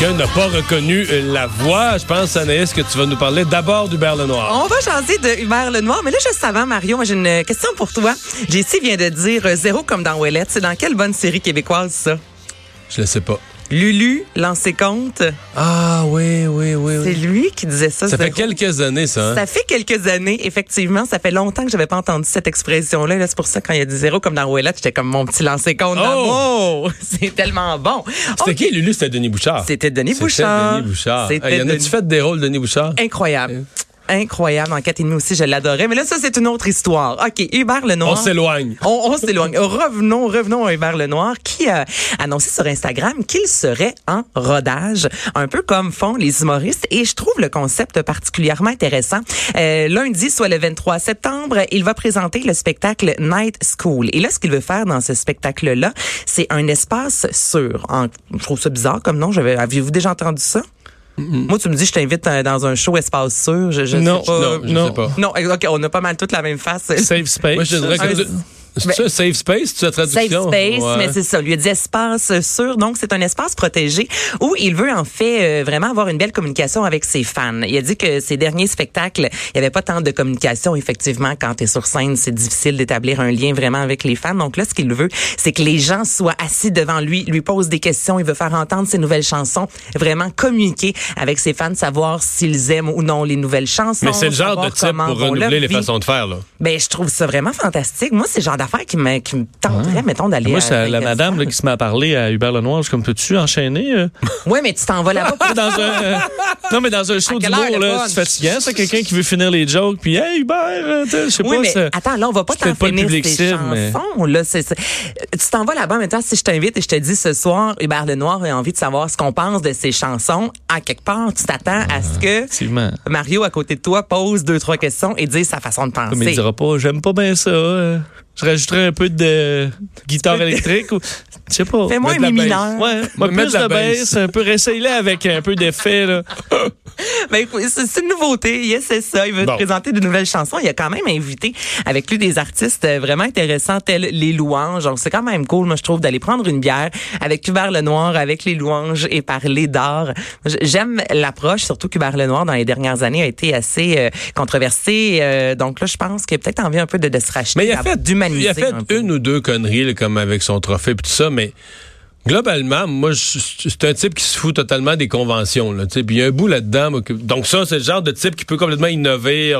Quelqu'un n'a pas reconnu euh, la voix? Je pense, Anaïs, que tu vas nous parler d'abord d'Hubert Lenoir. On va changer de Hubert Lenoir, mais là, juste avant, Mario, j'ai une question pour toi. JC vient de dire euh, zéro comme dans Ouellette. C'est dans quelle bonne série québécoise, ça? Je le sais pas. Lulu, lancé compte. Ah oui, oui. C'est lui qui disait ça. Ça fait quelques années, ça. hein? Ça fait quelques années, effectivement. Ça fait longtemps que j'avais pas entendu cette expression-là. Là, c'est pour ça, quand il a dit zéro comme dans Ouellette, j'étais comme mon petit lancé compte Oh! C'est tellement bon. C'était qui, Lulu? C'était Denis Bouchard. C'était Denis C'était Bouchard. Denis Bouchard. C'était Hey, y en a-tu fait des rôles de Denis Bouchard? Incroyable. Incroyable. En 4 et demi aussi, je l'adorais. Mais là, ça, c'est une autre histoire. OK, Hubert Lenoir. On s'éloigne. On, on s'éloigne. Revenons, revenons à Hubert Lenoir qui a annoncé sur Instagram qu'il serait en rodage, un peu comme font les humoristes. Et je trouve le concept particulièrement intéressant. Euh, lundi, soit le 23 septembre, il va présenter le spectacle Night School. Et là, ce qu'il veut faire dans ce spectacle-là, c'est un espace sûr. En- je trouve ça bizarre comme nom. J'avais- Aviez-vous déjà entendu ça? Moi, tu me dis, je t'invite euh, dans un show espace sûr. Je, je Non, sais pas. non, je sais pas. Non, OK, on a pas mal toute la même face. Safe space. Moi, je dirais Un- que... C'est ça, Safe Space, tu Safe traduction? space, Ouais. mais c'est ça. Lui a dit espace sûr. Donc, c'est un espace protégé où il veut en fait euh, vraiment avoir une belle communication avec ses fans. Il a dit que ses derniers spectacles, il n'y avait pas tant de communication. Effectivement, quand tu es sur scène, c'est difficile d'établir un lien vraiment avec les fans. Donc là, ce qu'il veut, c'est que les gens soient assis devant lui, lui posent des questions. Il veut faire entendre ses nouvelles chansons, vraiment communiquer avec ses fans, savoir s'ils aiment ou non les nouvelles chansons. Mais c'est le genre de type pour renouveler les façons de faire, là. Ben, je trouve ça vraiment fantastique. Moi, c'est genre d'affaires qui me, qui me tenterait, mettons, d'aller Moi, c'est la madame là, qui se met à parler à Hubert Lenoir. Je suis comme, peux-tu enchaîner? euh? Ouais, mais tu t'en vas là-bas pour dans un, euh, non, mais dans un show d'humour, là, c'est fatigant, ça, quelqu'un qui veut finir les jokes, puis, hey, Hubert, euh, je sais Oui, pas, mais ça- attends, là, on va pas c'est t'en finir public tes cible, mais- chansons. C'est, c'est- tu t'en vas là-bas, maintenant, si je t'invite et je te dis ce soir, Hubert Lenoir a envie de savoir ce qu'on pense de ses chansons, à quelque part, tu t'attends à ce que. Mario, à côté de toi, pose deux, trois questions et dise sa façon de penser. Mais il dira pas, j'aime pas bien ça. Je rajouterais un peu de guitare électrique ou, je sais pas. Fais-moi Mettre un mi mineur. Ouais, moi, plus de la de baisse, un peu, réessaye-le avec un peu d'effet, là. Ben, c'est une nouveauté. Yes, c'est ça. Il veut Bon. te présenter de nouvelles chansons. Il a quand même invité avec lui des artistes euh, vraiment intéressants tels les louanges. Donc, c'est quand même cool, moi, je trouve, d'aller prendre une bière avec Hubert Lenoir, avec les louanges et parler d'art. J'aime l'approche, surtout qu'Hubert Lenoir, dans les dernières années, a été assez euh, controversé. Euh, donc là, je pense qu'il a peut-être envie un peu de, de se racheter, Mais il a fait, d'humaniser il a fait un peu. une ou deux conneries, là, comme avec son trophée et tout ça, mais globalement, moi, c'est un type qui se fout totalement des conventions. Là, il y a un bout là-dedans. Donc ça, c'est le genre de type qui peut complètement innover.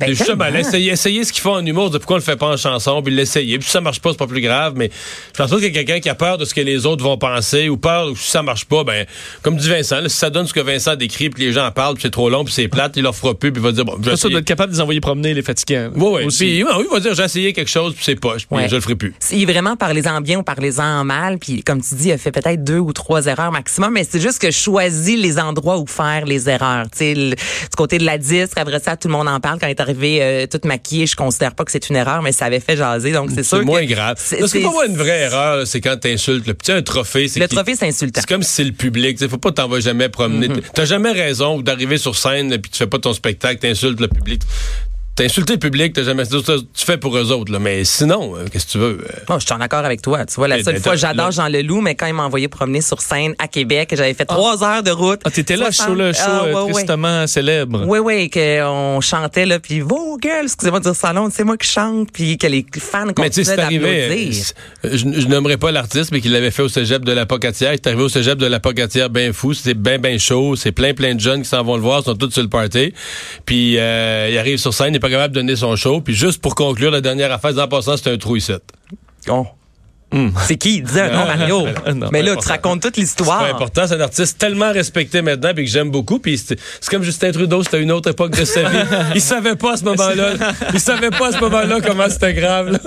Ben, Et justement, essayer, essayer ce qu'ils font en humour, de pourquoi on le fait pas en chanson, puis l'essayer. Puis si ça marche pas, c'est pas plus grave, mais je pense pas qu'il y a quelqu'un qui a peur de ce que les autres vont penser, ou peur, ou si ça marche pas, ben, comme dit Vincent, là, si ça donne ce que Vincent décrit, puis les gens en parlent, puis c'est trop long, puis c'est plate, il leur fera plus, puis il va dire, bon, je Pas ça d'être capable de les envoyer promener, les fatigants. Oui, oui. Aussi. Puis, ouais, oui, il va dire, j'ai essayé quelque chose, puis c'est poche, puis Ouais. je le ferai plus. Il est vraiment parlez-en bien ou parlez-en mal. Puis comme tu dis, il a fait peut-être deux ou trois erreurs maximum, mais c'est juste que choisis les endroits où faire les erreurs. Tu sais, le- du côté de la disque, après ça, tout le monde en parle. Quand il est arrivé euh, toute maquillée, je considère pas que c'est une erreur, mais ça avait fait jaser. Donc c'est sûr C'est moins que grave. Parce que pour moi, une vraie erreur, c'est quand t'insultes. Le petit un trophée, c'est Le trophée, c'est insultant. C'est comme si c'est le public. Il faut pas t'en vas jamais promener. Mm-hmm. T'as jamais raison d'arriver sur scène puis tu fais pas ton spectacle, t'insultes le public. T'as insulté le public, t'as jamais. Tu fais pour eux autres, là. Mais sinon, euh, qu'est-ce que tu veux? euh, Bon, je suis en accord avec toi. Tu vois, la seule t'as- fois, j'adore Jean Leloup, mais quand il m'a envoyé promener sur scène à Québec, j'avais fait trois heures de route. Ah, t'étais là, 60 show, là, show Ah, euh, ouais, célèbre. Oui, oui, qu'on chantait, là, puis vos gueules, excusez-moi de dire ça long, c'est moi qui chante, puis que les fans Mais tu sais, continuaient euh, d'applaudir. Je, je nommerai pas l'artiste, mais qu'il l'avait fait au cégep de la Pocatière. Il est arrivé au cégep de la Pocatière bien fou. C'était bien, bien chaud. C'est plein, plein de jeunes qui s'en vont le voir, sont tous sur le party. Puis euh, il arrive sur scène, pas capable de donner son show. Puis juste pour conclure, la dernière affaire, en passant, c'est un trou ici. Oh. C'est qui? Dis un nom, Mario. Non, mais là, tu racontes toute l'histoire. C'est important. C'est un artiste tellement respecté maintenant puis que j'aime beaucoup. Puis c'est c'est comme Justin Trudeau, c'était une autre époque de sa vie. Il savait pas à ce moment-là. Il savait pas à ce moment-là comment c'était grave. là.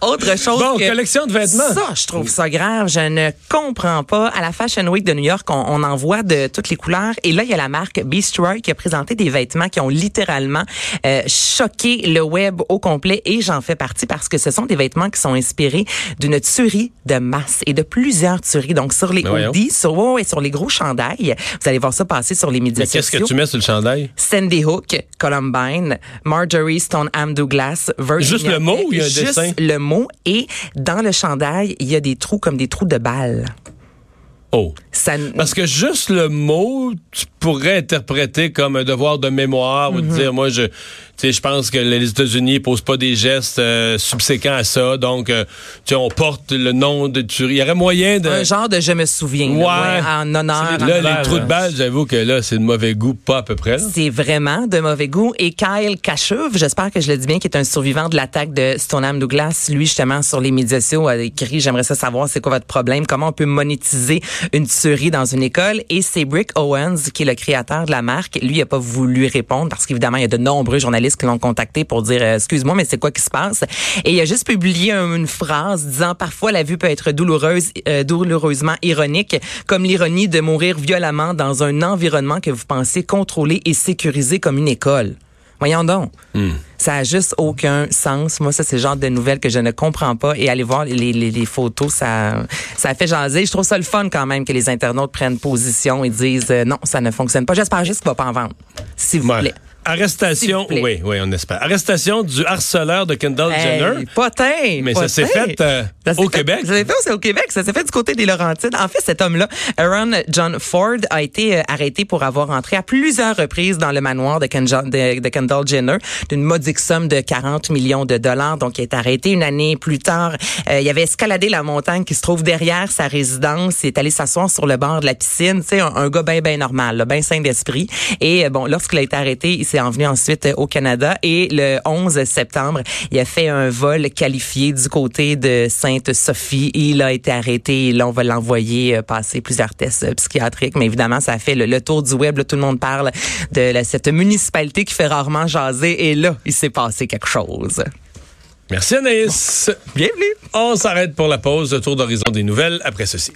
Autre chose Bon, que- collection de vêtements. Ça, je trouve ça grave. Je ne comprends pas. À la Fashion Week de New York, on, on en voit de toutes les couleurs. Et là, il y a la marque Beastroy qui a présenté des vêtements qui ont littéralement euh, choqué le web au complet. Et j'en fais partie parce que ce sont des vêtements qui sont inspirés d'une tuerie de masse et de plusieurs tueries. Donc, sur les voyons. hoodies, sur, ouais, sur les gros chandails. Vous allez voir ça passer sur les médias Mais qu'est-ce que tu mets sur le chandail? Sandy Hook, Columbine, Marjorie Stoneham Douglas, Virginia Juste le mot il y a un Juste dessin? le mot. Et dans le chandail, il y a des trous comme des trous de balles. Oh. Ça, Parce que juste le mot, tu pourrais interpréter comme un devoir de mémoire ou de Mhm. dire, moi, je, je pense que les États-Unis posent pas des gestes euh, subséquents à ça, donc, euh, on porte le nom de tuerie. Il y aurait moyen de. un genre de je me souviens. là, Ouais. en honneur. là, les trous de là. balles, j'avoue que là, c'est de mauvais goût, pas à peu près. C'est vraiment de mauvais goût. Et Kyle Kashuv, j'espère que je le dis bien, qui est un survivant de l'attaque de Stoneham Douglas, lui justement sur les médias sociaux a écrit j'aimerais ça savoir c'est quoi votre problème, comment on peut monétiser une tuerie dans une école. Et c'est Brick Owens qui est le créateur de la marque. Lui il a pas voulu répondre parce qu'évidemment il y a de nombreux journalistes qui l'ont contacté pour dire euh, excuse-moi mais c'est quoi qui se passe? Et il a juste publié un- une phrase disant parfois la vue peut être douloureuse, euh, douloureusement ironique, comme l'ironie de mourir violemment dans un environnement que vous pensez contrôler et sécuriser comme une école. Voyons donc. Ça a juste aucun sens. Moi, ça, c'est le genre de nouvelles que je ne comprends pas. Et aller voir les, les, les photos, ça, ça fait jaser. Je trouve ça le fun quand même que les internautes prennent position et disent euh, non, ça ne fonctionne pas. J'espère juste qu'il va pas en vendre. S'il vous Ouais. plaît. Arrestation, oui, oui, on espère. Arrestation du harceleur de Kendall Jenner. Potin, Mais ça s'est potin. fait euh, Ça au fait- Québec. Ça s'est fait au Québec. Ça s'est fait du côté des Laurentides. En fait, cet homme-là, Aaron John Ford, a été euh, arrêté pour avoir entré à plusieurs reprises dans le manoir de, Kenja- de, de Kendall Jenner d'une modique somme de 40 millions de dollars. Donc, il est arrêté une année plus tard. Euh, il avait escaladé la montagne qui se trouve derrière sa résidence. Il est allé s'asseoir sur le bord de la piscine. Tu sais, un, un gars bien, bien normal, bien sain d'esprit. Et euh, bon, lorsqu'il a été arrêté, il s'est envenu ensuite euh, au Canada. Et le 11 septembre, il a fait un vol qualifié du côté de Sainte-Sophie. Il a été arrêté et là, on va l'envoyer euh, passer plusieurs tests euh, psychiatriques. Mais évidemment, ça a fait le, le tour du web. Là, tout le monde parle de la- cette municipalité qui fait rarement jaser. Et là, il s'est passé quelque chose. Merci Anaïs. Bienvenue! On s'arrête pour la pause. Tour d'horizon des nouvelles après ceci.